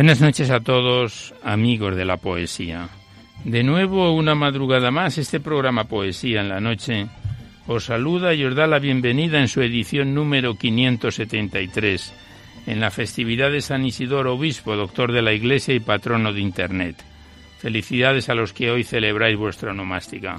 Buenas noches a todos, amigos de la poesía. De nuevo, una madrugada más, este programa Poesía en la Noche os saluda y os da la bienvenida en su edición número 573, en la festividad de San Isidoro Obispo, doctor de la Iglesia y patrono de Internet. Felicidades a los que hoy celebráis vuestra nomástica.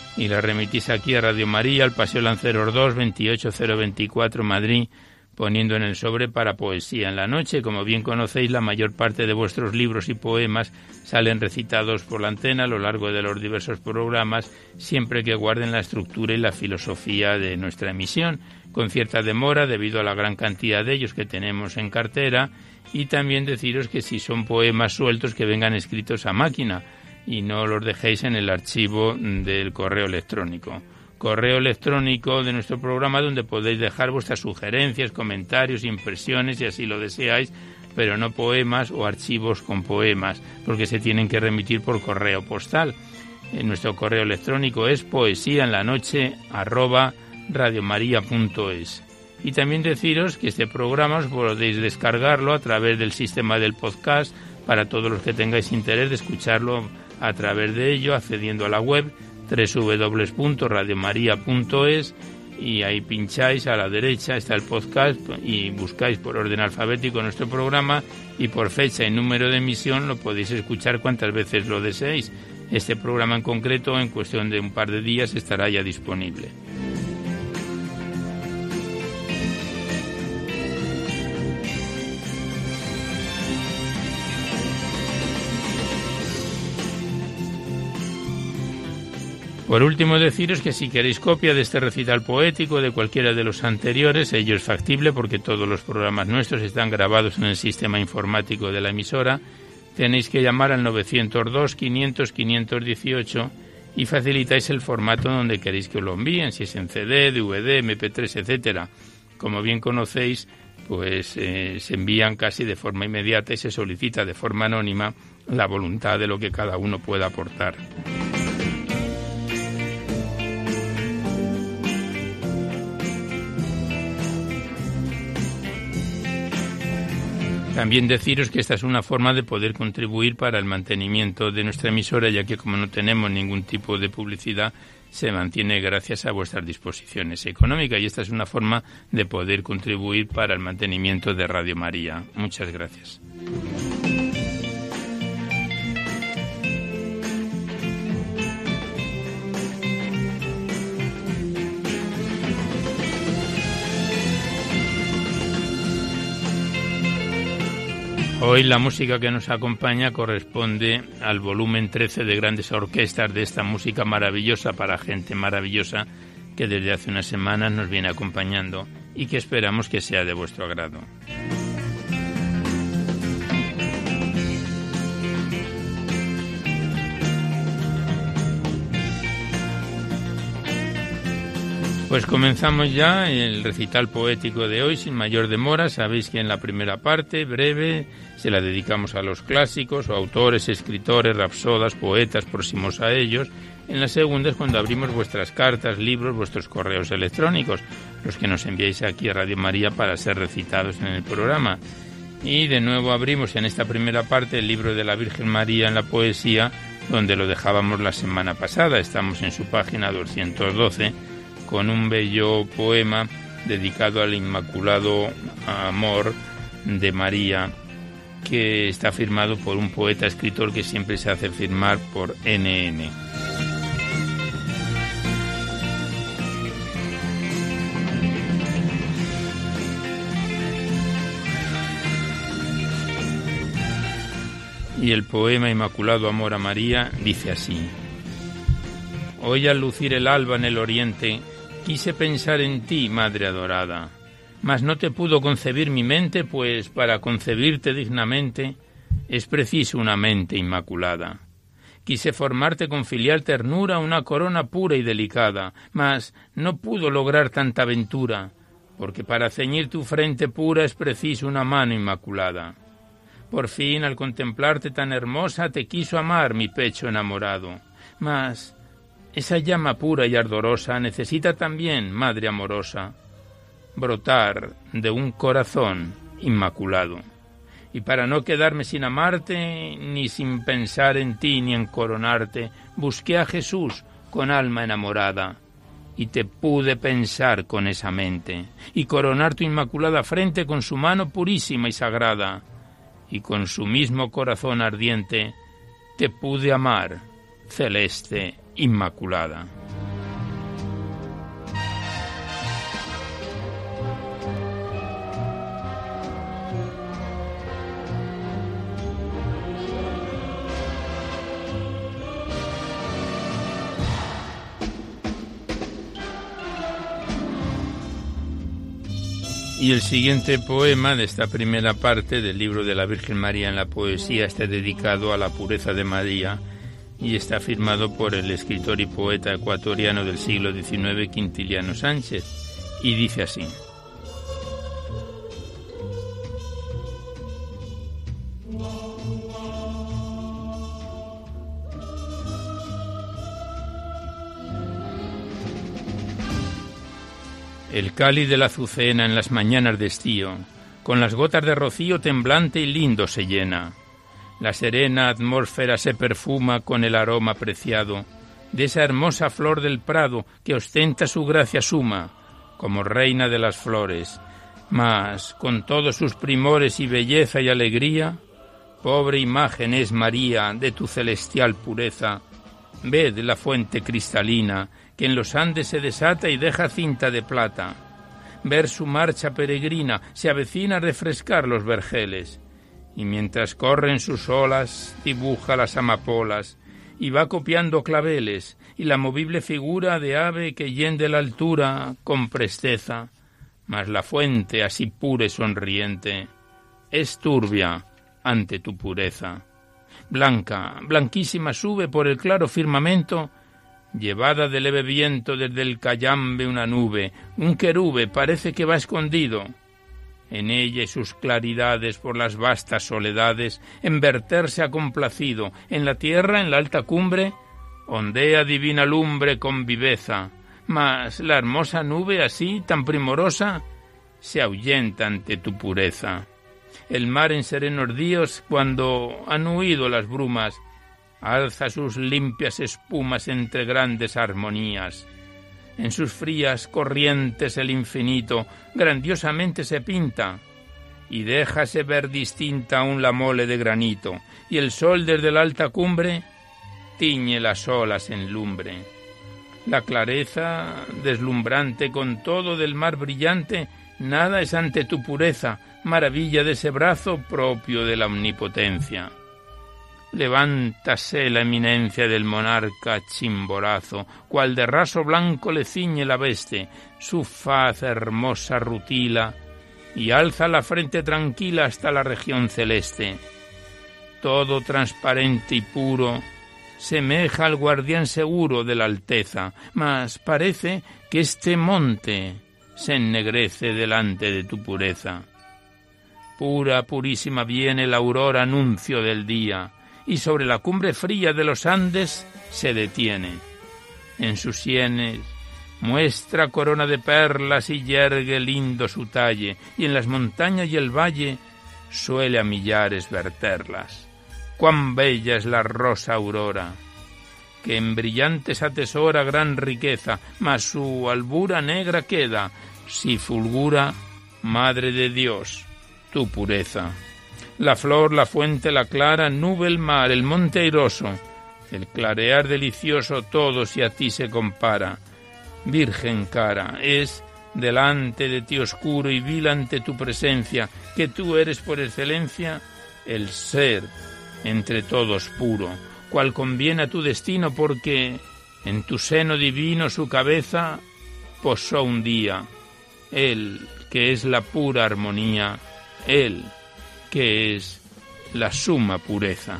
y la remitís aquí a Radio María, al Paseo Lanceros 2, 28024 Madrid, poniendo en el sobre para poesía en la noche. Como bien conocéis, la mayor parte de vuestros libros y poemas salen recitados por la antena a lo largo de los diversos programas, siempre que guarden la estructura y la filosofía de nuestra emisión, con cierta demora debido a la gran cantidad de ellos que tenemos en cartera, y también deciros que si son poemas sueltos que vengan escritos a máquina, y no los dejéis en el archivo del correo electrónico. Correo electrónico de nuestro programa donde podéis dejar vuestras sugerencias, comentarios, impresiones, si así lo deseáis, pero no poemas o archivos con poemas, porque se tienen que remitir por correo postal. En nuestro correo electrónico es poesía en la noche radiomaria.es. Y también deciros que este programa os podéis descargarlo a través del sistema del podcast para todos los que tengáis interés de escucharlo a través de ello accediendo a la web www.radiomaria.es y ahí pincháis a la derecha está el podcast y buscáis por orden alfabético nuestro programa y por fecha y número de emisión lo podéis escuchar cuantas veces lo deseéis. Este programa en concreto en cuestión de un par de días estará ya disponible. Por último, deciros que si queréis copia de este recital poético de cualquiera de los anteriores, ello es factible porque todos los programas nuestros están grabados en el sistema informático de la emisora, tenéis que llamar al 902 500 518 y facilitáis el formato donde queréis que os lo envíen, si es en CD, DVD, MP3, etcétera. Como bien conocéis, pues eh, se envían casi de forma inmediata y se solicita de forma anónima la voluntad de lo que cada uno pueda aportar. También deciros que esta es una forma de poder contribuir para el mantenimiento de nuestra emisora, ya que como no tenemos ningún tipo de publicidad, se mantiene gracias a vuestras disposiciones económicas y esta es una forma de poder contribuir para el mantenimiento de Radio María. Muchas gracias. Hoy la música que nos acompaña corresponde al volumen 13 de grandes orquestas de esta música maravillosa para gente maravillosa que desde hace unas semanas nos viene acompañando y que esperamos que sea de vuestro agrado. Pues comenzamos ya el recital poético de hoy sin mayor demora. Sabéis que en la primera parte, breve, se la dedicamos a los clásicos o autores, escritores, rapsodas, poetas próximos a ellos. En la segunda es cuando abrimos vuestras cartas, libros, vuestros correos electrónicos, los que nos enviáis aquí a Radio María para ser recitados en el programa. Y de nuevo abrimos en esta primera parte el libro de la Virgen María en la poesía, donde lo dejábamos la semana pasada. Estamos en su página 212 con un bello poema dedicado al Inmaculado Amor de María, que está firmado por un poeta escritor que siempre se hace firmar por NN. Y el poema Inmaculado Amor a María dice así. Hoy al lucir el alba en el oriente, Quise pensar en ti, Madre adorada, mas no te pudo concebir mi mente, pues para concebirte dignamente es preciso una mente inmaculada. Quise formarte con filial ternura una corona pura y delicada, mas no pudo lograr tanta ventura, porque para ceñir tu frente pura es preciso una mano inmaculada. Por fin, al contemplarte tan hermosa, te quiso amar mi pecho enamorado, mas esa llama pura y ardorosa necesita también, Madre amorosa, brotar de un corazón inmaculado. Y para no quedarme sin amarte, ni sin pensar en ti, ni en coronarte, busqué a Jesús con alma enamorada, y te pude pensar con esa mente, y coronar tu inmaculada frente con su mano purísima y sagrada, y con su mismo corazón ardiente, te pude amar, celeste Inmaculada. Y el siguiente poema de esta primera parte del libro de la Virgen María en la poesía está dedicado a la pureza de María y está firmado por el escritor y poeta ecuatoriano del siglo XIX, Quintiliano Sánchez, y dice así. El cáliz de la azucena en las mañanas de estío, con las gotas de rocío temblante y lindo se llena la serena atmósfera se perfuma con el aroma preciado de esa hermosa flor del prado que ostenta su gracia suma como reina de las flores, mas con todos sus primores y belleza y alegría, pobre imagen es María de tu celestial pureza. Ved la fuente cristalina que en los Andes se desata y deja cinta de plata. Ver su marcha peregrina se avecina a refrescar los vergeles y mientras corren sus olas dibuja las amapolas y va copiando claveles y la movible figura de ave que yende la altura con presteza, mas la fuente así pura y sonriente es turbia ante tu pureza. Blanca, blanquísima sube por el claro firmamento, llevada de leve viento desde el callambe una nube, un querube parece que va escondido, en ella y sus claridades por las vastas soledades, en verterse ha complacido, en la tierra, en la alta cumbre, ondea divina lumbre con viveza, mas la hermosa nube así, tan primorosa, se ahuyenta ante tu pureza. El mar en serenos días, cuando han huido las brumas, alza sus limpias espumas entre grandes armonías. En sus frías corrientes el infinito grandiosamente se pinta, y déjase ver distinta aún la mole de granito, y el sol desde la alta cumbre tiñe las olas en lumbre. La clareza deslumbrante con todo del mar brillante, nada es ante tu pureza, maravilla de ese brazo propio de la omnipotencia. Levántase la eminencia del monarca chimborazo, cual de raso blanco le ciñe la veste, su faz hermosa rutila, y alza la frente tranquila hasta la región celeste. Todo transparente y puro, semeja al guardián seguro de la alteza, mas parece que este monte se ennegrece delante de tu pureza. Pura, purísima viene la aurora anuncio del día, y sobre la cumbre fría de los Andes se detiene. En sus sienes muestra corona de perlas y yergue lindo su talle, y en las montañas y el valle suele a millares verterlas. Cuán bella es la rosa aurora, que en brillantes atesora gran riqueza, mas su albura negra queda, si fulgura, Madre de Dios, tu pureza la flor, la fuente, la clara, nube, el mar, el monte airoso, el clarear delicioso todo si a ti se compara. Virgen cara, es delante de ti oscuro y vil ante tu presencia, que tú eres por excelencia el ser entre todos puro, cual conviene a tu destino porque en tu seno divino su cabeza posó un día, él que es la pura armonía, él que es la suma pureza.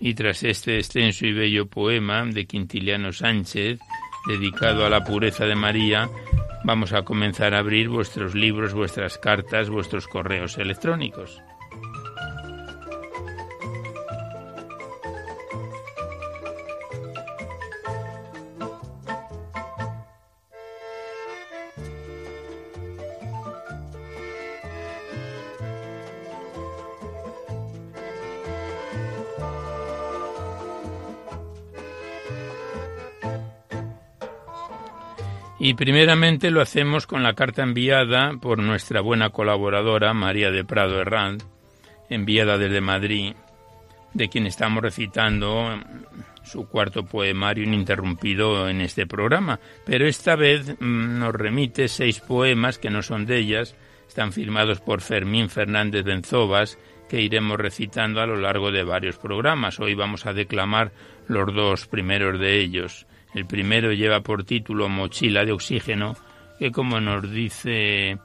Y tras este extenso y bello poema de Quintiliano Sánchez, dedicado a la pureza de María, vamos a comenzar a abrir vuestros libros, vuestras cartas, vuestros correos electrónicos. Y primeramente lo hacemos con la carta enviada por nuestra buena colaboradora María de Prado Herrand, enviada desde Madrid, de quien estamos recitando su cuarto poemario ininterrumpido en este programa. Pero esta vez mm, nos remite seis poemas que no son de ellas, están firmados por Fermín Fernández Benzobas, que iremos recitando a lo largo de varios programas. Hoy vamos a declamar los dos primeros de ellos. El primero lleva por título Mochila de Oxígeno, que como nos dice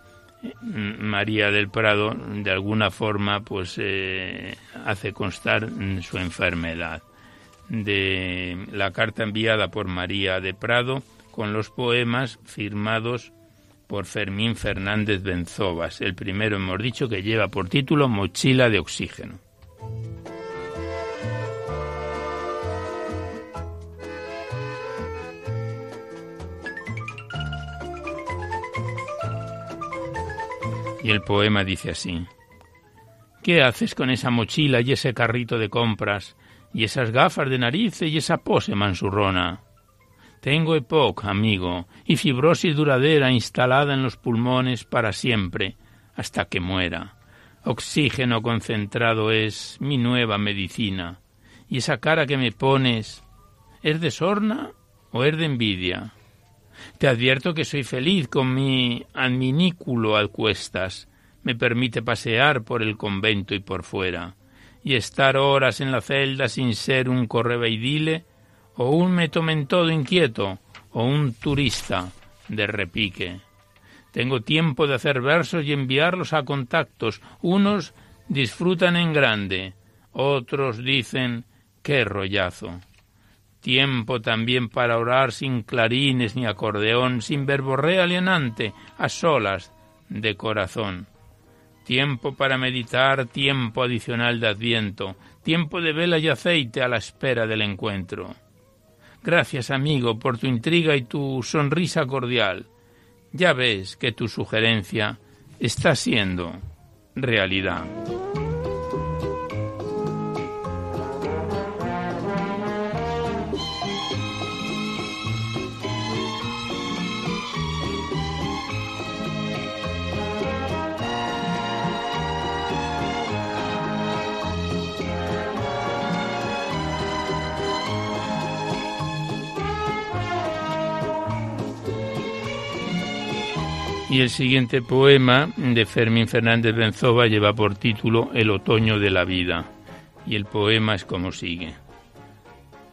mm, María del Prado, de alguna forma pues eh, hace constar su enfermedad. De la carta enviada por María de Prado con los poemas firmados por Fermín Fernández Benzobas. El primero hemos dicho que lleva por título Mochila de Oxígeno. El poema dice así. ¿Qué haces con esa mochila y ese carrito de compras y esas gafas de narices y esa pose mansurrona? Tengo EPOC, amigo, y fibrosis duradera instalada en los pulmones para siempre, hasta que muera. Oxígeno concentrado es mi nueva medicina. ¿Y esa cara que me pones es de sorna o es de envidia? Te advierto que soy feliz con mi adminículo al cuestas. Me permite pasear por el convento y por fuera, y estar horas en la celda sin ser un correveidile, o un metomentodo inquieto, o un turista de repique. Tengo tiempo de hacer versos y enviarlos a contactos. Unos disfrutan en grande, otros dicen qué rollazo. Tiempo también para orar sin clarines ni acordeón, sin verborrea alienante, a solas de corazón. Tiempo para meditar, tiempo adicional de adviento, tiempo de vela y aceite a la espera del encuentro. Gracias, amigo, por tu intriga y tu sonrisa cordial. ya ves que tu sugerencia está siendo realidad. Y el siguiente poema de Fermín Fernández Benzova lleva por título El otoño de la vida. Y el poema es como sigue.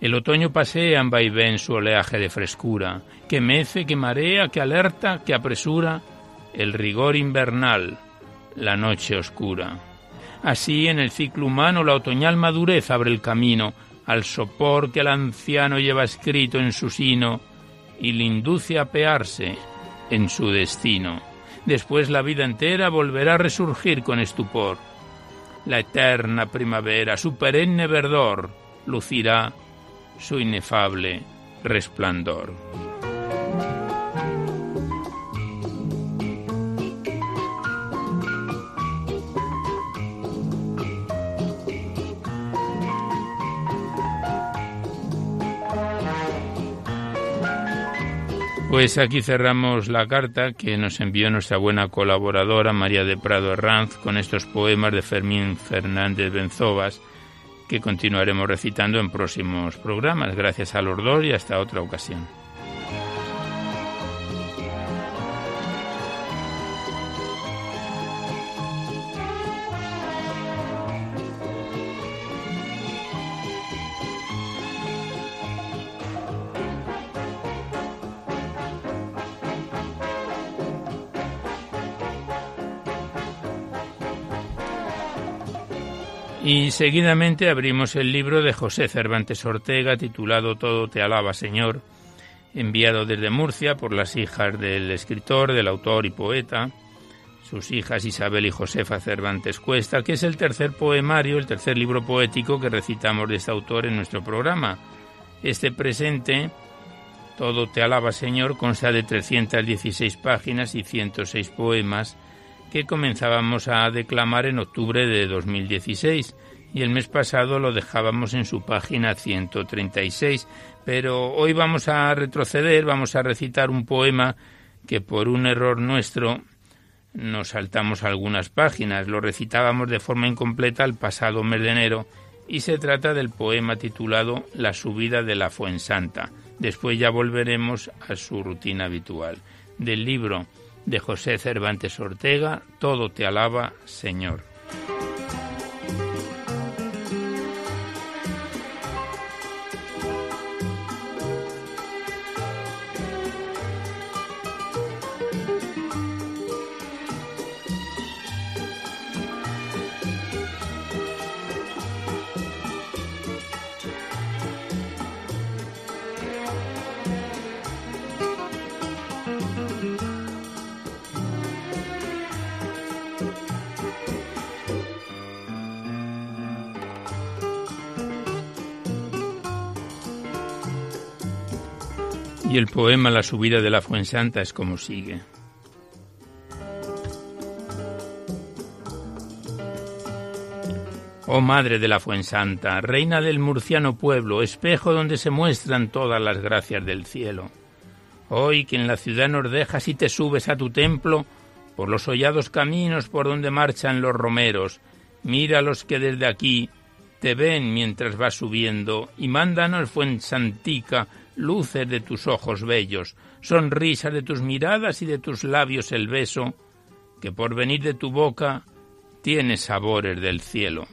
El otoño pasea en vaivén su oleaje de frescura, que mece, que marea, que alerta, que apresura el rigor invernal, la noche oscura. Así en el ciclo humano la otoñal madurez abre el camino al sopor que el anciano lleva escrito en su sino y le induce a pearse en su destino. Después la vida entera volverá a resurgir con estupor. La eterna primavera, su perenne verdor, lucirá su inefable resplandor. Pues aquí cerramos la carta que nos envió nuestra buena colaboradora María de Prado Herranz con estos poemas de Fermín Fernández Benzovas que continuaremos recitando en próximos programas. Gracias a los dos y hasta otra ocasión. Seguidamente abrimos el libro de José Cervantes Ortega titulado Todo te alaba, Señor, enviado desde Murcia por las hijas del escritor, del autor y poeta, sus hijas Isabel y Josefa Cervantes Cuesta, que es el tercer poemario, el tercer libro poético que recitamos de este autor en nuestro programa. Este presente, Todo te alaba, Señor, consta de 316 páginas y 106 poemas que comenzábamos a declamar en octubre de 2016 y el mes pasado lo dejábamos en su página 136. Pero hoy vamos a retroceder, vamos a recitar un poema que por un error nuestro nos saltamos algunas páginas. Lo recitábamos de forma incompleta el pasado mes de enero y se trata del poema titulado La subida de la Fuensanta. Después ya volveremos a su rutina habitual. Del libro de José Cervantes Ortega, Todo te alaba, Señor. Y el poema La subida de la Fuensanta es como sigue. Oh Madre de la Fuensanta, Reina del murciano pueblo, espejo donde se muestran todas las gracias del cielo. Hoy que en la ciudad nos dejas y te subes a tu templo, por los hollados caminos por donde marchan los romeros, mira los que desde aquí te ven mientras vas subiendo, y mándanos Fuensantica luces de tus ojos bellos, sonrisa de tus miradas y de tus labios el beso, que por venir de tu boca tiene sabores del cielo.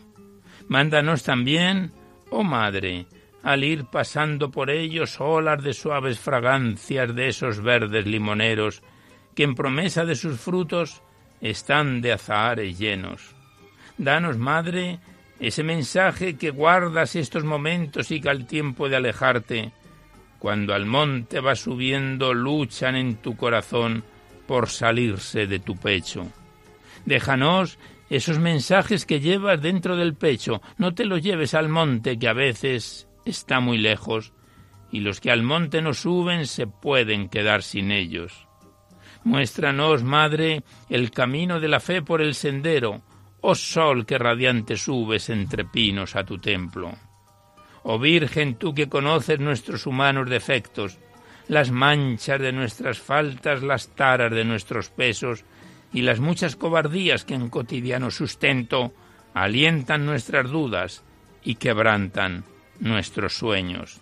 Mándanos también, oh Madre, al ir pasando por ellos olas de suaves fragancias de esos verdes limoneros, que en promesa de sus frutos están de azahares llenos. Danos, Madre, ese mensaje que guardas estos momentos y que al tiempo de alejarte, cuando al monte vas subiendo, luchan en tu corazón por salirse de tu pecho. Déjanos esos mensajes que llevas dentro del pecho, no te los lleves al monte que a veces está muy lejos, y los que al monte no suben se pueden quedar sin ellos. Muéstranos, Madre, el camino de la fe por el sendero, oh sol que radiante subes entre pinos a tu templo. Oh Virgen, tú que conoces nuestros humanos defectos, las manchas de nuestras faltas, las taras de nuestros pesos y las muchas cobardías que en cotidiano sustento alientan nuestras dudas y quebrantan nuestros sueños.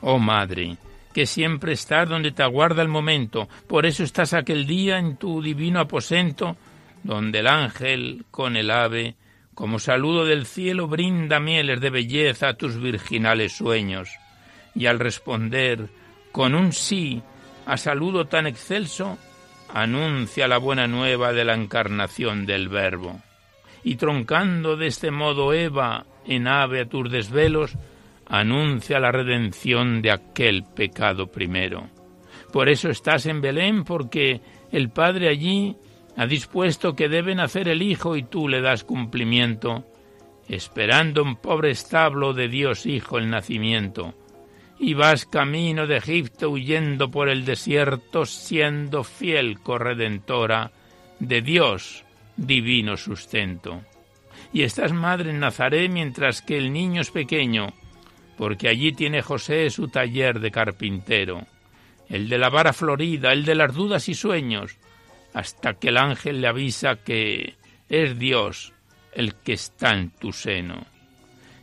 Oh Madre, que siempre estás donde te aguarda el momento, por eso estás aquel día en tu divino aposento, donde el ángel con el ave, como saludo del cielo, brinda mieles de belleza a tus virginales sueños, y al responder con un sí a saludo tan excelso, anuncia la buena nueva de la encarnación del Verbo. Y troncando de este modo Eva en ave a tus desvelos, anuncia la redención de aquel pecado primero. Por eso estás en Belén, porque el Padre allí ha dispuesto que deben hacer el Hijo y tú le das cumplimiento, esperando un pobre establo de Dios Hijo el nacimiento. Y vas camino de Egipto huyendo por el desierto, siendo fiel corredentora de Dios divino sustento. Y estás madre en Nazaret mientras que el niño es pequeño, porque allí tiene José su taller de carpintero, el de la vara florida, el de las dudas y sueños, hasta que el ángel le avisa que es Dios el que está en tu seno.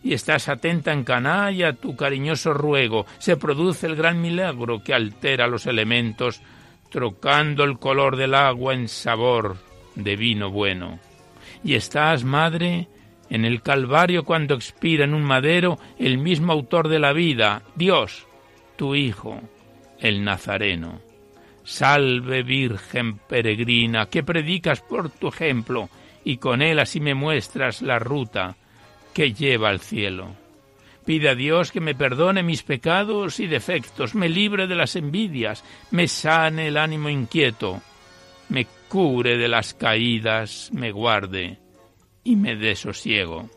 Y estás atenta en y a tu cariñoso ruego se produce el gran milagro que altera los elementos, trocando el color del agua en sabor de vino bueno. Y estás, madre, en el Calvario cuando expira en un madero el mismo autor de la vida, Dios, tu Hijo, el Nazareno. Salve Virgen peregrina, que predicas por tu ejemplo, y con él así me muestras la ruta que lleva al cielo. Pide a Dios que me perdone mis pecados y defectos, me libre de las envidias, me sane el ánimo inquieto, me cure de las caídas, me guarde y me dé sosiego.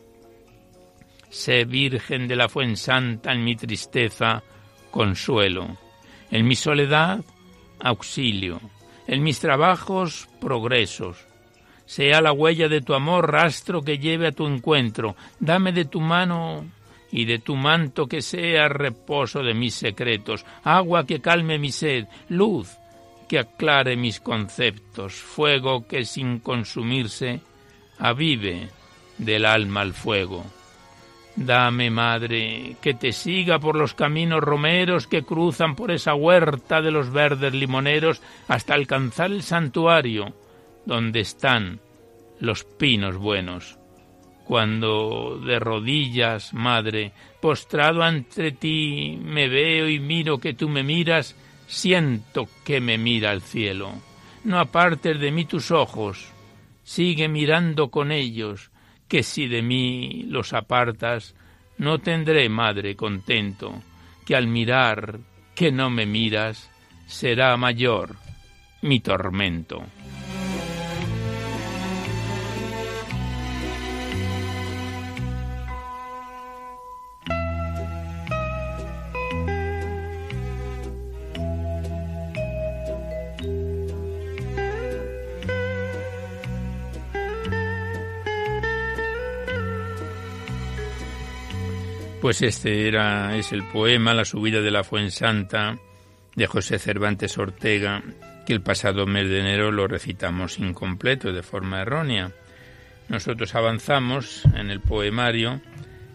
Sé virgen de la fuensanta en mi tristeza, consuelo, en mi soledad, auxilio, en mis trabajos, progresos. Sea la huella de tu amor rastro que lleve a tu encuentro. Dame de tu mano y de tu manto que sea reposo de mis secretos, agua que calme mi sed, luz que aclare mis conceptos, fuego que sin consumirse avive del alma al fuego. Dame, madre, que te siga por los caminos romeros que cruzan por esa huerta de los verdes limoneros hasta alcanzar el santuario donde están los pinos buenos. Cuando de rodillas, madre, postrado ante ti, me veo y miro que tú me miras, siento que me mira el cielo. No apartes de mí tus ojos, sigue mirando con ellos, que si de mí los apartas, no tendré, madre, contento, que al mirar que no me miras, será mayor mi tormento. Pues este era es el poema La subida de la Fuensanta de José Cervantes Ortega, que el pasado mes de enero lo recitamos incompleto de forma errónea. Nosotros avanzamos en el poemario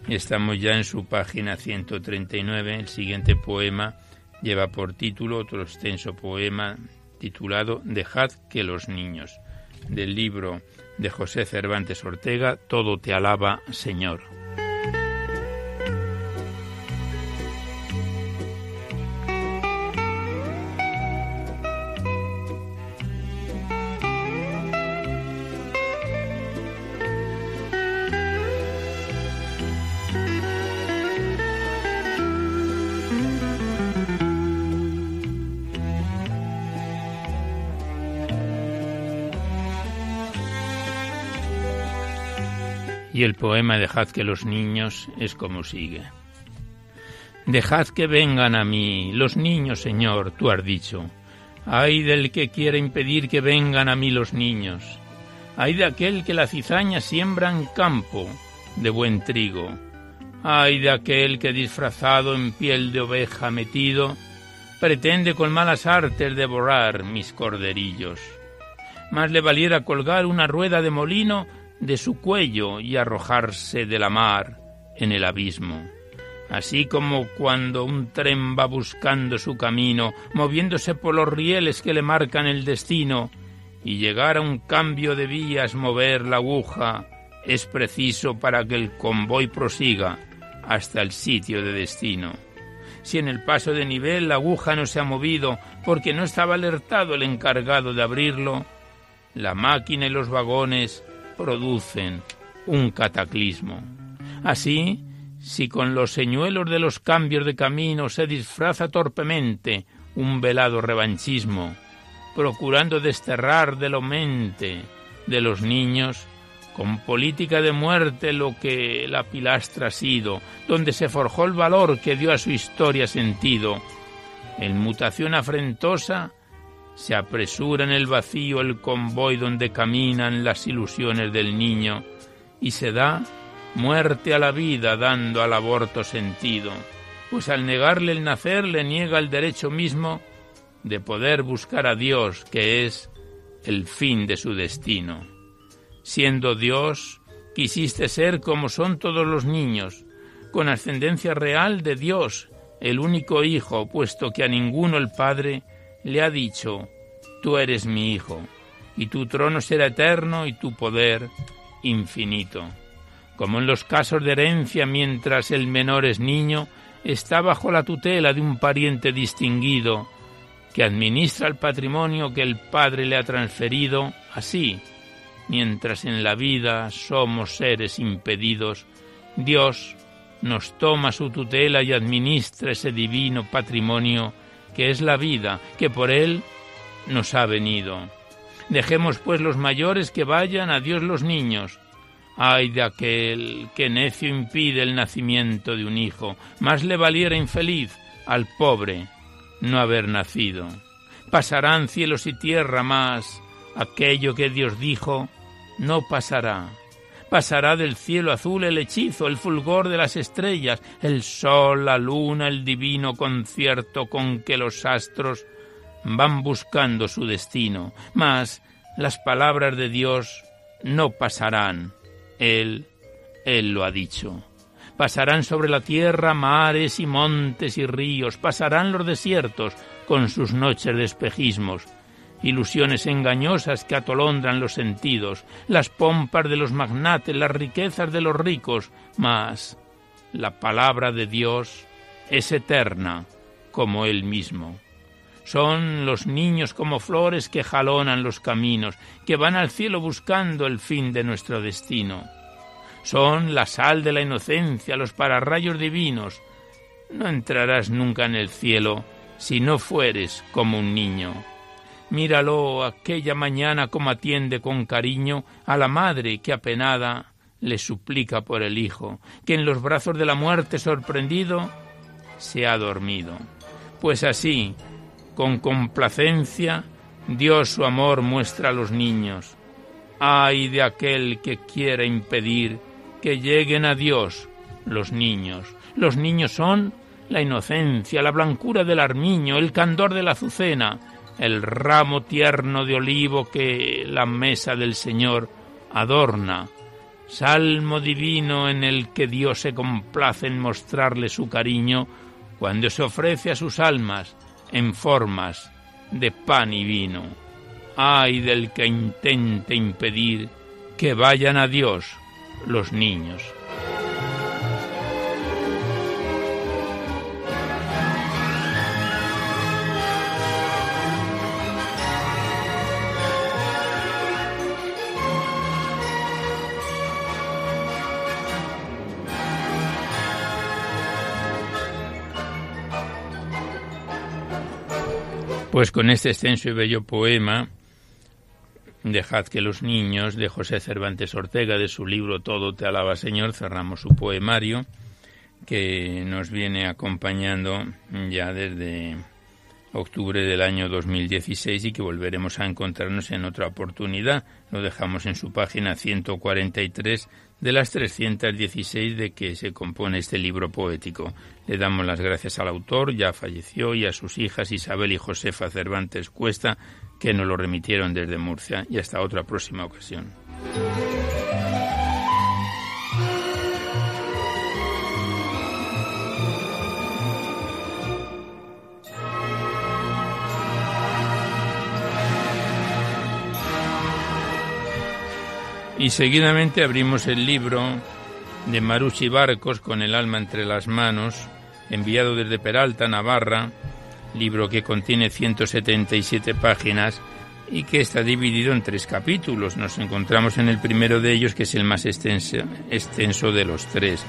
y estamos ya en su página 139. El siguiente poema lleva por título otro extenso poema titulado Dejad que los niños, del libro de José Cervantes Ortega, Todo te alaba, Señor. Y el poema Dejad que los niños es como sigue. Dejad que vengan a mí los niños, Señor, tú has dicho. Ay del que quiera impedir que vengan a mí los niños. Ay de aquel que la cizaña siembra en campo de buen trigo. Ay de aquel que disfrazado en piel de oveja metido, pretende con malas artes devorar mis corderillos. Más le valiera colgar una rueda de molino de su cuello y arrojarse de la mar en el abismo así como cuando un tren va buscando su camino, moviéndose por los rieles que le marcan el destino, y llegar a un cambio de vías, mover la aguja, es preciso para que el convoy prosiga hasta el sitio de destino. Si en el paso de nivel la aguja no se ha movido porque no estaba alertado el encargado de abrirlo, la máquina y los vagones producen un cataclismo. Así, si con los señuelos de los cambios de camino se disfraza torpemente un velado revanchismo, procurando desterrar de la mente de los niños, con política de muerte lo que la pilastra ha sido, donde se forjó el valor que dio a su historia sentido, en mutación afrentosa, se apresura en el vacío el convoy donde caminan las ilusiones del niño y se da muerte a la vida dando al aborto sentido, pues al negarle el nacer le niega el derecho mismo de poder buscar a Dios, que es el fin de su destino. Siendo Dios, quisiste ser como son todos los niños, con ascendencia real de Dios, el único Hijo, puesto que a ninguno el Padre le ha dicho, tú eres mi Hijo, y tu trono será eterno y tu poder infinito. Como en los casos de herencia mientras el menor es niño, está bajo la tutela de un pariente distinguido que administra el patrimonio que el padre le ha transferido, así, mientras en la vida somos seres impedidos, Dios nos toma su tutela y administra ese divino patrimonio que es la vida, que por él nos ha venido. Dejemos pues los mayores que vayan a Dios los niños, Ay de aquel que necio impide el nacimiento de un hijo, más le valiera infeliz al pobre no haber nacido. Pasarán cielos y tierra más, aquello que Dios dijo no pasará. Pasará del cielo azul el hechizo, el fulgor de las estrellas, el sol, la luna, el divino concierto con que los astros van buscando su destino. Mas las palabras de Dios no pasarán él, Él lo ha dicho. Pasarán sobre la tierra mares y montes y ríos, pasarán los desiertos con sus noches de espejismos, ilusiones engañosas que atolondran los sentidos, las pompas de los magnates, las riquezas de los ricos, mas la palabra de Dios es eterna como Él mismo. Son los niños como flores que jalonan los caminos, que van al cielo buscando el fin de nuestro destino. Son la sal de la inocencia, los pararrayos divinos. No entrarás nunca en el cielo si no fueres como un niño. Míralo aquella mañana como atiende con cariño a la madre que apenada le suplica por el hijo, que en los brazos de la muerte sorprendido se ha dormido. Pues así, con complacencia, Dios su amor muestra a los niños. Ay de aquel que quiera impedir que lleguen a Dios los niños. Los niños son la inocencia, la blancura del armiño, el candor de la azucena, el ramo tierno de olivo que la mesa del Señor adorna, salmo divino en el que Dios se complace en mostrarle su cariño cuando se ofrece a sus almas en formas de pan y vino. Ay del que intente impedir que vayan a Dios los niños. Pues con este extenso y bello poema, Dejad que los niños, de José Cervantes Ortega, de su libro Todo te alaba Señor, cerramos su poemario, que nos viene acompañando ya desde octubre del año 2016 y que volveremos a encontrarnos en otra oportunidad. Lo dejamos en su página 143 de las 316 de que se compone este libro poético. Le damos las gracias al autor, ya falleció, y a sus hijas Isabel y Josefa Cervantes Cuesta, que nos lo remitieron desde Murcia, y hasta otra próxima ocasión. Y seguidamente abrimos el libro de Maruchi Barcos con el alma entre las manos, enviado desde Peralta, Navarra, libro que contiene 177 páginas y que está dividido en tres capítulos. Nos encontramos en el primero de ellos, que es el más extenso, extenso de los tres.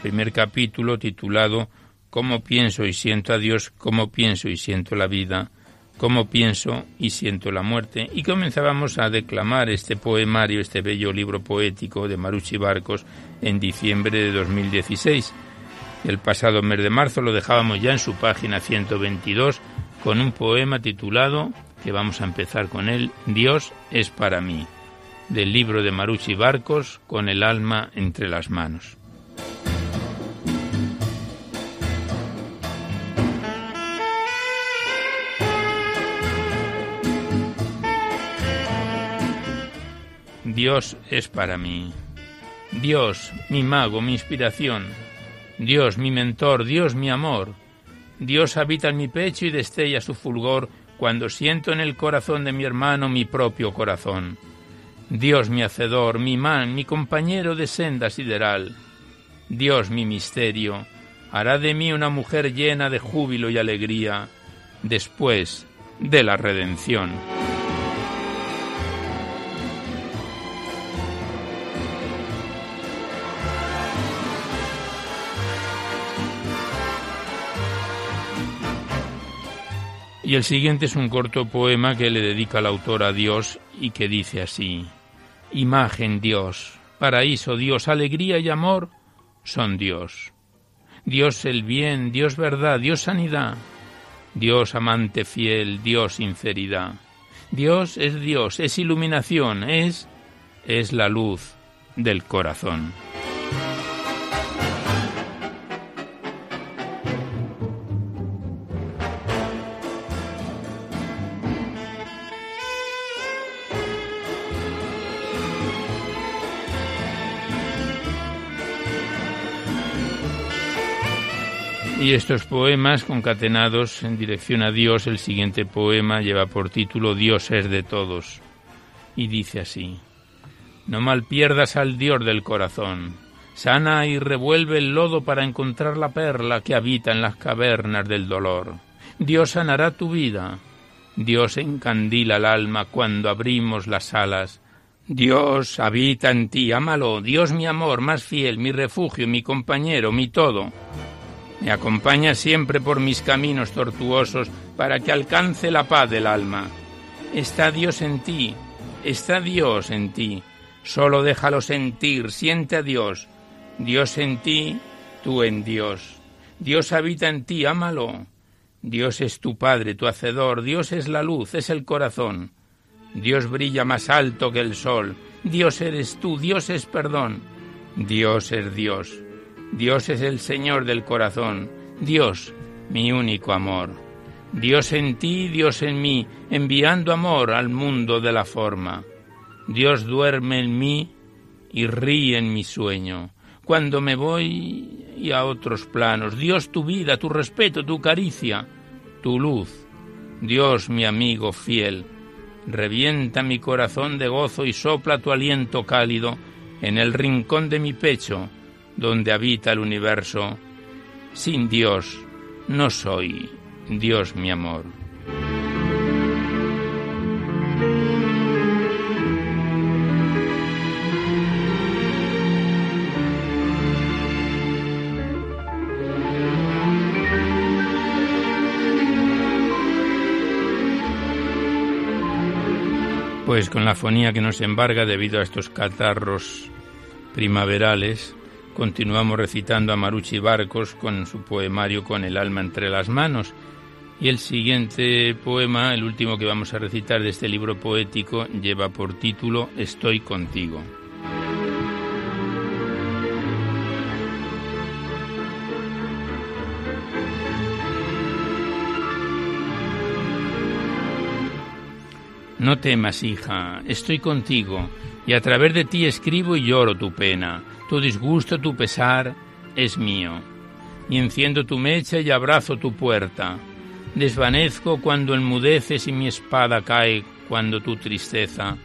primer capítulo titulado Cómo pienso y siento a Dios, cómo pienso y siento la vida cómo pienso y siento la muerte. Y comenzábamos a declamar este poemario, este bello libro poético de Marucci Barcos en diciembre de 2016. El pasado mes de marzo lo dejábamos ya en su página 122 con un poema titulado, que vamos a empezar con él, Dios es para mí, del libro de Marucci Barcos con el alma entre las manos. Dios es para mí. Dios, mi mago, mi inspiración. Dios, mi mentor, Dios, mi amor. Dios habita en mi pecho y destella su fulgor cuando siento en el corazón de mi hermano mi propio corazón. Dios, mi hacedor, mi man, mi compañero de senda sideral. Dios, mi misterio, hará de mí una mujer llena de júbilo y alegría después de la redención. Y el siguiente es un corto poema que le dedica el autor a Dios y que dice así, Imagen Dios, paraíso Dios, alegría y amor son Dios. Dios el bien, Dios verdad, Dios sanidad, Dios amante fiel, Dios sinceridad. Dios es Dios, es iluminación, es es la luz del corazón. Y estos poemas concatenados en dirección a Dios, el siguiente poema lleva por título Dios es de todos. Y dice así, No mal pierdas al Dios del corazón, sana y revuelve el lodo para encontrar la perla que habita en las cavernas del dolor. Dios sanará tu vida, Dios encandila el alma cuando abrimos las alas. Dios habita en ti, ámalo, Dios mi amor más fiel, mi refugio, mi compañero, mi todo. Me acompaña siempre por mis caminos tortuosos para que alcance la paz del alma. Está Dios en ti, está Dios en ti. Solo déjalo sentir, siente a Dios. Dios en ti, tú en Dios. Dios habita en ti, ámalo. Dios es tu Padre, tu Hacedor, Dios es la luz, es el corazón. Dios brilla más alto que el sol. Dios eres tú, Dios es perdón. Dios es Dios. Dios es el Señor del corazón, Dios, mi único amor. Dios en ti, Dios en mí, enviando amor al mundo de la forma. Dios duerme en mí y ríe en mi sueño. Cuando me voy y a otros planos, Dios tu vida, tu respeto, tu caricia, tu luz. Dios mi amigo fiel, revienta mi corazón de gozo y sopla tu aliento cálido en el rincón de mi pecho donde habita el universo, sin Dios no soy, Dios mi amor. Pues con la fonía que nos embarga debido a estos catarros primaverales, Continuamos recitando a Marucci Barcos con su poemario Con el alma entre las manos Y el siguiente poema, el último que vamos a recitar de este libro poético, lleva por título Estoy contigo. No temas, hija, estoy contigo, y a través de ti escribo y lloro tu pena, tu disgusto, tu pesar, es mío. Y enciendo tu mecha y abrazo tu puerta. Desvanezco cuando enmudeces y mi espada cae cuando tu tristeza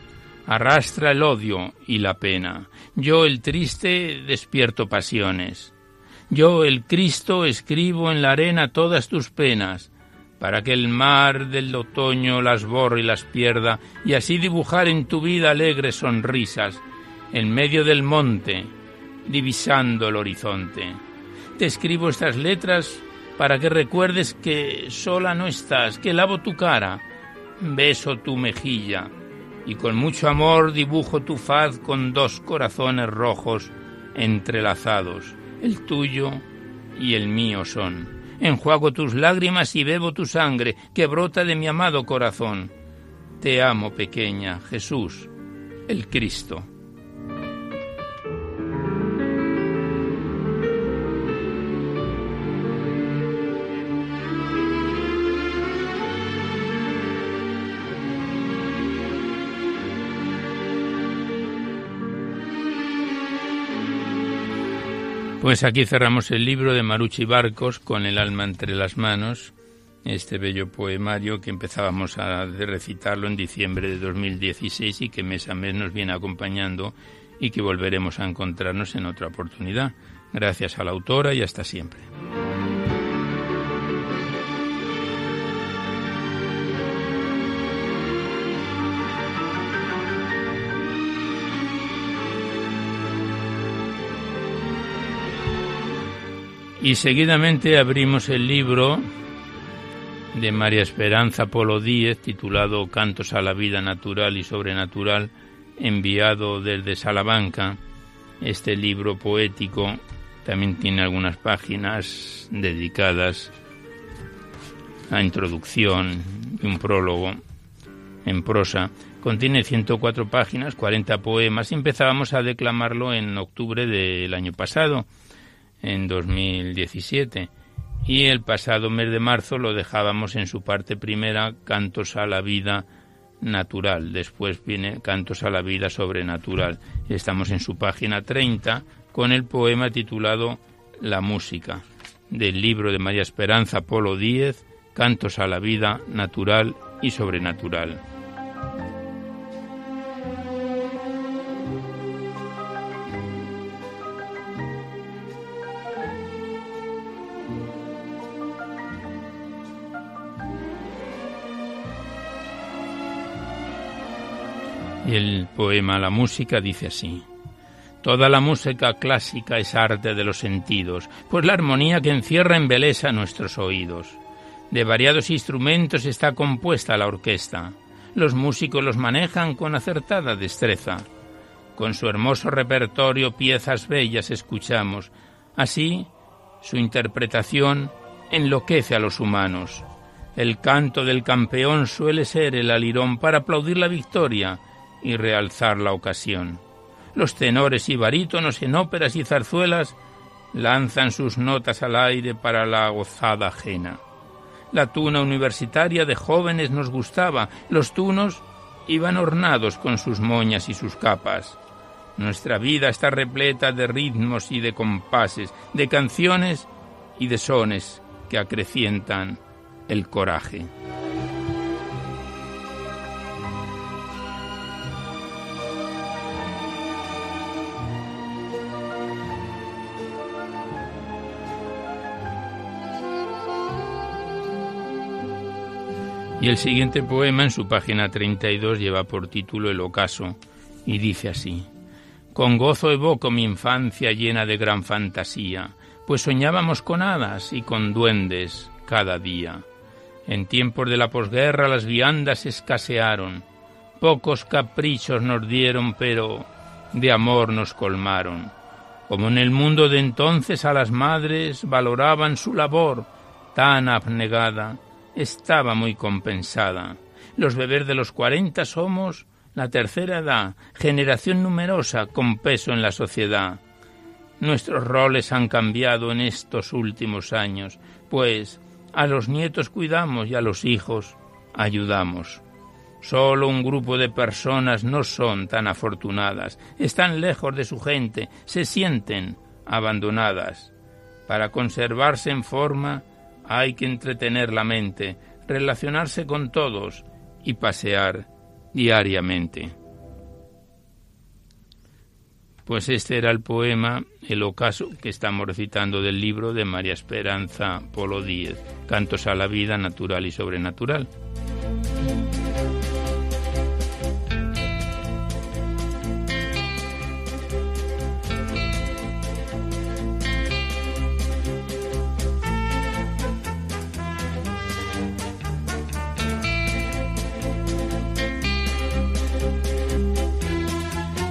arrastra el odio y la pena. Yo, el triste, despierto pasiones. Yo, el Cristo, escribo en la arena todas tus penas para que el mar del otoño las borre y las pierda, y así dibujar en tu vida alegres sonrisas, en medio del monte, divisando el horizonte. Te escribo estas letras para que recuerdes que sola no estás, que lavo tu cara, beso tu mejilla, y con mucho amor dibujo tu faz con dos corazones rojos entrelazados, el tuyo y el mío son enjuago tus lágrimas y bebo tu sangre que brota de mi amado corazón. Te amo, pequeña, Jesús, el Cristo. Pues aquí cerramos el libro de Maruchi Barcos con el alma entre las manos, este bello poemario que empezábamos a recitarlo en diciembre de 2016 y que mes a mes nos viene acompañando y que volveremos a encontrarnos en otra oportunidad. Gracias a la autora y hasta siempre. Y seguidamente abrimos el libro de María Esperanza Polo Díez, titulado Cantos a la vida natural y sobrenatural, enviado desde Salamanca. Este libro poético también tiene algunas páginas dedicadas a introducción y un prólogo en prosa. Contiene 104 páginas, 40 poemas y empezábamos a declamarlo en octubre del año pasado en 2017 y el pasado mes de marzo lo dejábamos en su parte primera Cantos a la vida natural, después viene Cantos a la vida sobrenatural. Estamos en su página 30 con el poema titulado La música del libro de María Esperanza Polo Díez, Cantos a la vida natural y sobrenatural. El poema La música dice así. Toda la música clásica es arte de los sentidos, pues la armonía que encierra embelesa nuestros oídos. De variados instrumentos está compuesta la orquesta. Los músicos los manejan con acertada destreza. Con su hermoso repertorio piezas bellas escuchamos. Así, su interpretación enloquece a los humanos. El canto del campeón suele ser el alirón para aplaudir la victoria, y realzar la ocasión. Los tenores y barítonos en óperas y zarzuelas lanzan sus notas al aire para la gozada ajena. La tuna universitaria de jóvenes nos gustaba, los tunos iban ornados con sus moñas y sus capas. Nuestra vida está repleta de ritmos y de compases, de canciones y de sones que acrecientan el coraje. Y el siguiente poema en su página 32 lleva por título El ocaso y dice así. Con gozo evoco mi infancia llena de gran fantasía, pues soñábamos con hadas y con duendes cada día. En tiempos de la posguerra las viandas escasearon, pocos caprichos nos dieron, pero de amor nos colmaron. Como en el mundo de entonces a las madres valoraban su labor tan abnegada, estaba muy compensada. Los bebés de los cuarenta somos la tercera edad, generación numerosa con peso en la sociedad. Nuestros roles han cambiado en estos últimos años, pues a los nietos cuidamos y a los hijos ayudamos. Solo un grupo de personas no son tan afortunadas, están lejos de su gente, se sienten abandonadas. Para conservarse en forma hay que entretener la mente, relacionarse con todos y pasear diariamente. Pues este era el poema El ocaso que estamos recitando del libro de María Esperanza Polo Díez, Cantos a la vida natural y sobrenatural.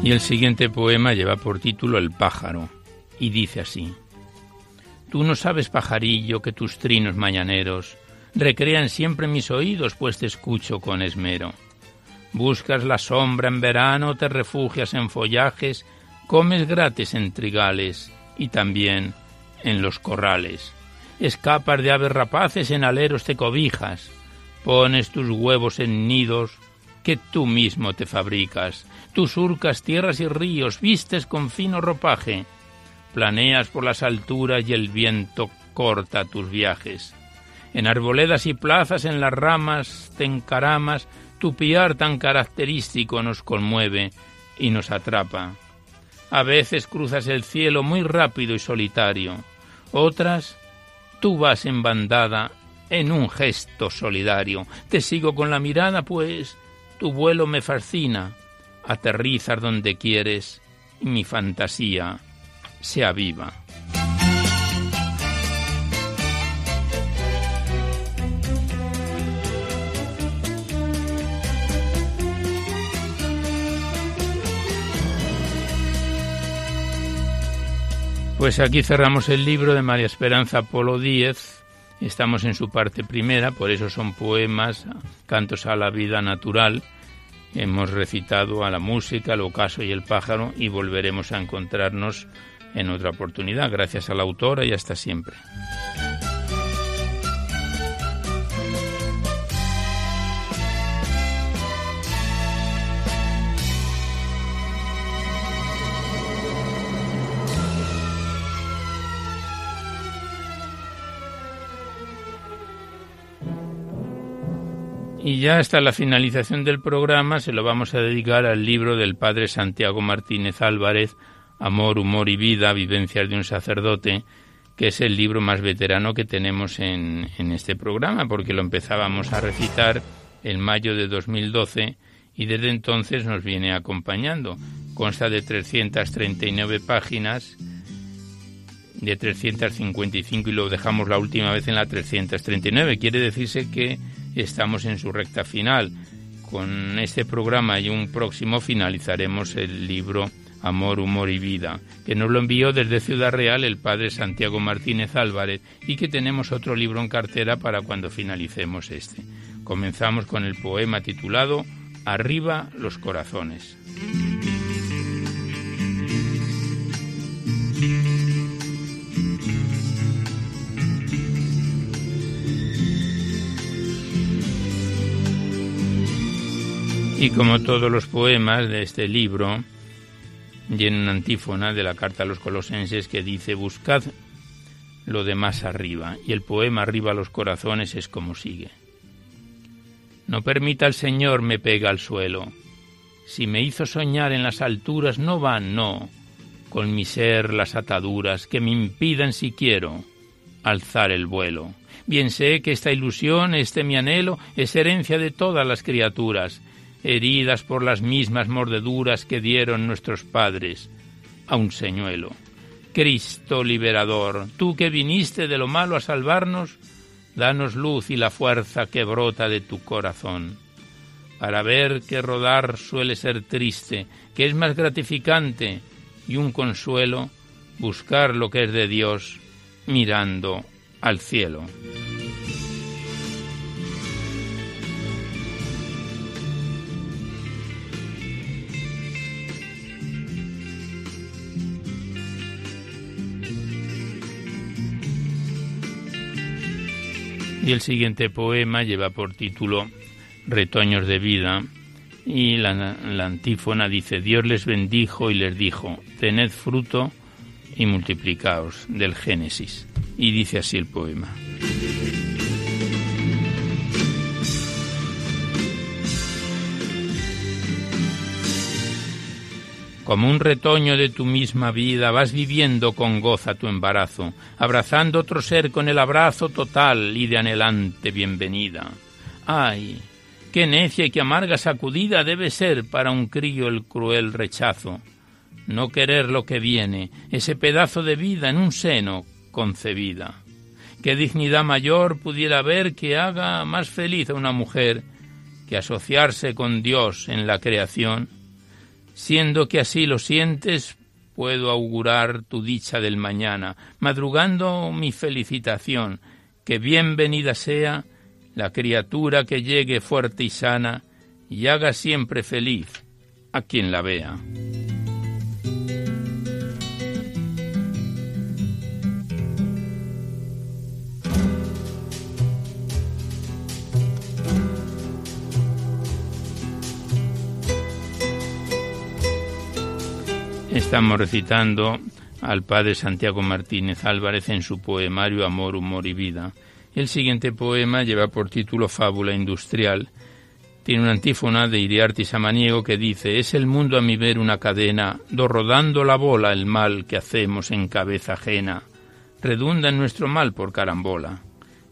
Y el siguiente poema lleva por título El pájaro y dice así. Tú no sabes, pajarillo, que tus trinos mañaneros recrean siempre mis oídos, pues te escucho con esmero. Buscas la sombra en verano, te refugias en follajes, comes gratis en trigales y también en los corrales. Escapas de aves rapaces, en aleros te cobijas, pones tus huevos en nidos que tú mismo te fabricas. Tú surcas tierras y ríos, vistes con fino ropaje, planeas por las alturas y el viento corta tus viajes. En arboledas y plazas, en las ramas, te encaramas, tu piar tan característico nos conmueve y nos atrapa. A veces cruzas el cielo muy rápido y solitario, otras tú vas en bandada en un gesto solidario. Te sigo con la mirada, pues tu vuelo me fascina, aterrizas donde quieres y mi fantasía se aviva. Pues aquí cerramos el libro de María Esperanza Polo Díez Estamos en su parte primera, por eso son poemas, cantos a la vida natural. Hemos recitado a la música, al ocaso y el pájaro y volveremos a encontrarnos en otra oportunidad. Gracias a la autora y hasta siempre. Y ya hasta la finalización del programa se lo vamos a dedicar al libro del padre Santiago Martínez Álvarez, Amor, Humor y Vida, Vivencias de un sacerdote, que es el libro más veterano que tenemos en, en este programa, porque lo empezábamos a recitar en mayo de 2012 y desde entonces nos viene acompañando. Consta de 339 páginas, de 355 y lo dejamos la última vez en la 339. Quiere decirse que estamos en su recta final. Con este programa y un próximo finalizaremos el libro Amor, Humor y Vida, que nos lo envió desde Ciudad Real el padre Santiago Martínez Álvarez y que tenemos otro libro en cartera para cuando finalicemos este. Comenzamos con el poema titulado Arriba los corazones. Y como todos los poemas de este libro, llena una antífona de la carta a los colosenses que dice, buscad lo de más arriba. Y el poema Arriba a los corazones es como sigue. No permita el Señor me pega al suelo. Si me hizo soñar en las alturas, no van, no, con mi ser las ataduras que me impiden si quiero alzar el vuelo. Bien sé que esta ilusión, este mi anhelo, es herencia de todas las criaturas, heridas por las mismas mordeduras que dieron nuestros padres a un señuelo. Cristo liberador, tú que viniste de lo malo a salvarnos, danos luz y la fuerza que brota de tu corazón, para ver que rodar suele ser triste, que es más gratificante y un consuelo buscar lo que es de Dios mirando al cielo. Y el siguiente poema lleva por título Retoños de vida y la, la, antífona dice, Dios les bendijo y les dijo, tened fruto y multiplicaos del Génesis. Y dice así el poema. Como un retoño de tu misma vida vas viviendo con goza tu embarazo, abrazando otro ser con el abrazo total y de anhelante bienvenida. ¡Ay! Qué necia y qué amarga sacudida debe ser para un crío el cruel rechazo. No querer lo que viene, ese pedazo de vida en un seno concebida. Qué dignidad mayor pudiera haber que haga más feliz a una mujer que asociarse con Dios en la creación Siendo que así lo sientes, puedo augurar tu dicha del mañana, madrugando mi felicitación, que bienvenida sea la criatura que llegue fuerte y sana y haga siempre feliz a quien la vea. Estamos recitando al padre Santiago Martínez Álvarez en su poemario Amor, Humor y Vida. El siguiente poema lleva por título Fábula Industrial. Tiene una antífona de Iriarte Samaniego que dice Es el mundo a mi ver una cadena, do rodando la bola el mal que hacemos en cabeza ajena. Redunda en nuestro mal por carambola.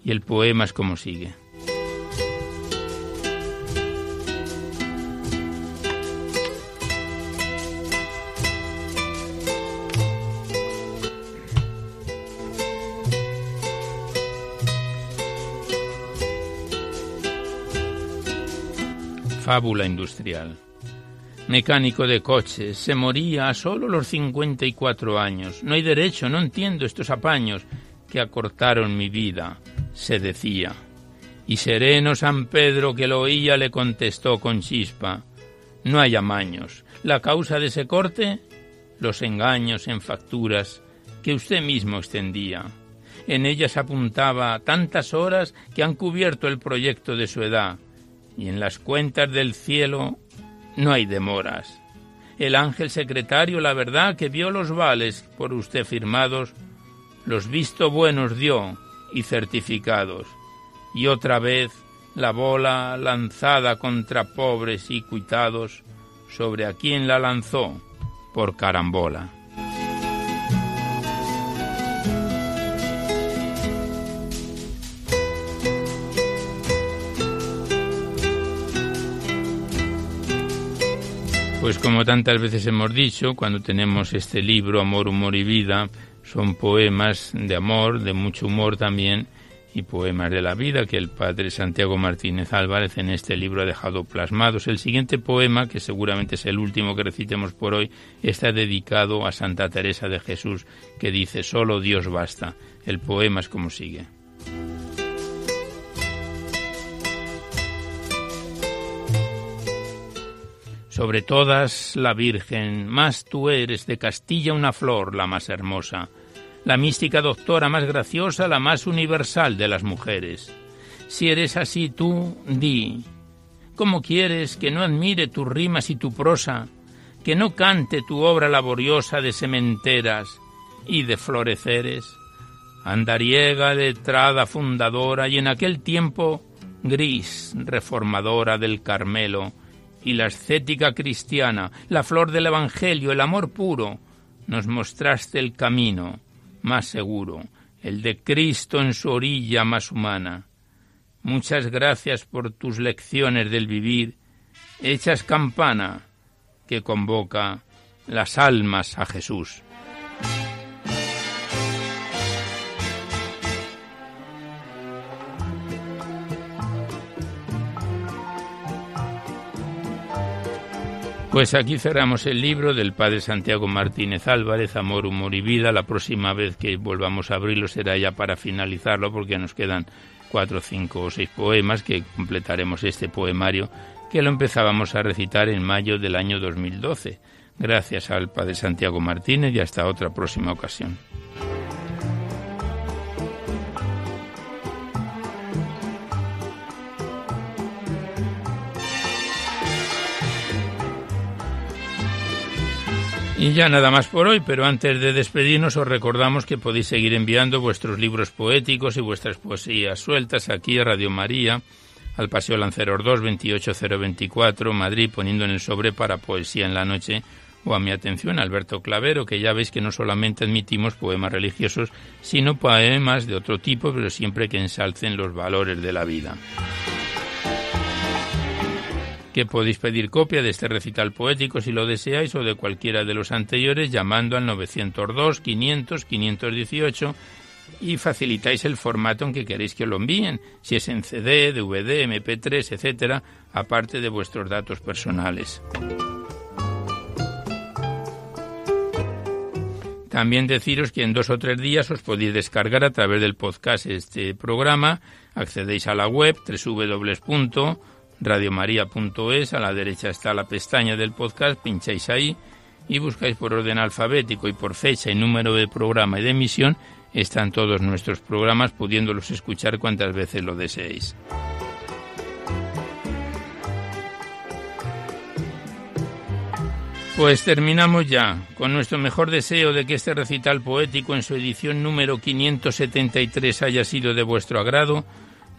Y el poema es como sigue. Fábula industrial. Mecánico de coches, se moría a solo los 54 años. No hay derecho, no entiendo estos apaños que acortaron mi vida, se decía. Y sereno San Pedro que lo oía le contestó con chispa, no hay amaños. La causa de ese corte, los engaños en facturas que usted mismo extendía. En ellas apuntaba tantas horas que han cubierto el proyecto de su edad y en las cuentas del cielo no hay demoras. El ángel secretario, la verdad, que vio los vales por usted firmados, los visto buenos dio y certificados. Y otra vez la bola lanzada contra pobres y cuitados, sobre a quien la lanzó por carambola. Pues como tantas veces hemos dicho, cuando tenemos este libro, Amor, Humor y Vida, son poemas de amor, de mucho humor también, y poemas de la vida que el padre Santiago Martínez Álvarez en este libro ha dejado plasmados. El siguiente poema, que seguramente es el último que recitemos por hoy, está dedicado a Santa Teresa de Jesús, que dice, solo Dios basta. El poema es como sigue. Sobre todas la Virgen, más tú eres de Castilla una flor la más hermosa, la mística doctora más graciosa, la más universal de las mujeres. Si eres así tú, di, ¿cómo quieres que no admire tus rimas y tu prosa, que no cante tu obra laboriosa de sementeras y de floreceres? Andariega, letrada, fundadora y en aquel tiempo gris, reformadora del Carmelo, y la ascética cristiana, la flor del Evangelio, el amor puro, nos mostraste el camino más seguro, el de Cristo en su orilla más humana. Muchas gracias por tus lecciones del vivir, hechas campana que convoca las almas a Jesús. Pues aquí cerramos el libro del padre Santiago Martínez Álvarez, Amor, Humor y Vida. La próxima vez que volvamos a abrirlo será ya para finalizarlo porque nos quedan cuatro, cinco o seis poemas que completaremos este poemario que lo empezábamos a recitar en mayo del año 2012. Gracias al padre Santiago Martínez y hasta otra próxima ocasión. Y ya nada más por hoy, pero antes de despedirnos os recordamos que podéis seguir enviando vuestros libros poéticos y vuestras poesías sueltas aquí a Radio María, al Paseo Lanceros 2, 28024, Madrid, poniendo en el sobre para Poesía en la Noche, o a mi atención Alberto Clavero, que ya veis que no solamente admitimos poemas religiosos, sino poemas de otro tipo, pero siempre que ensalcen los valores de la vida que podéis pedir copia de este recital poético si lo deseáis o de cualquiera de los anteriores llamando al 902 500 518 y facilitáis el formato en que queréis que lo envíen, si es en CD, DVD, MP3, etcétera, aparte de vuestros datos personales. También deciros que en dos o tres días os podéis descargar a través del podcast este programa. Accedéis a la web www radiomaria.es, a la derecha está la pestaña del podcast, pincháis ahí y buscáis por orden alfabético y por fecha y número de programa y de emisión, están todos nuestros programas pudiéndolos escuchar cuantas veces lo deseéis. Pues terminamos ya, con nuestro mejor deseo de que este recital poético en su edición número 573 haya sido de vuestro agrado,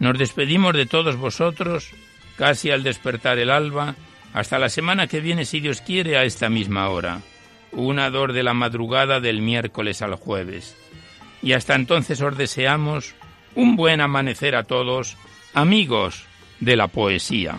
nos despedimos de todos vosotros casi al despertar el alba, hasta la semana que viene, si Dios quiere, a esta misma hora, una dor de la madrugada del miércoles al jueves. Y hasta entonces os deseamos un buen amanecer a todos, amigos de la poesía.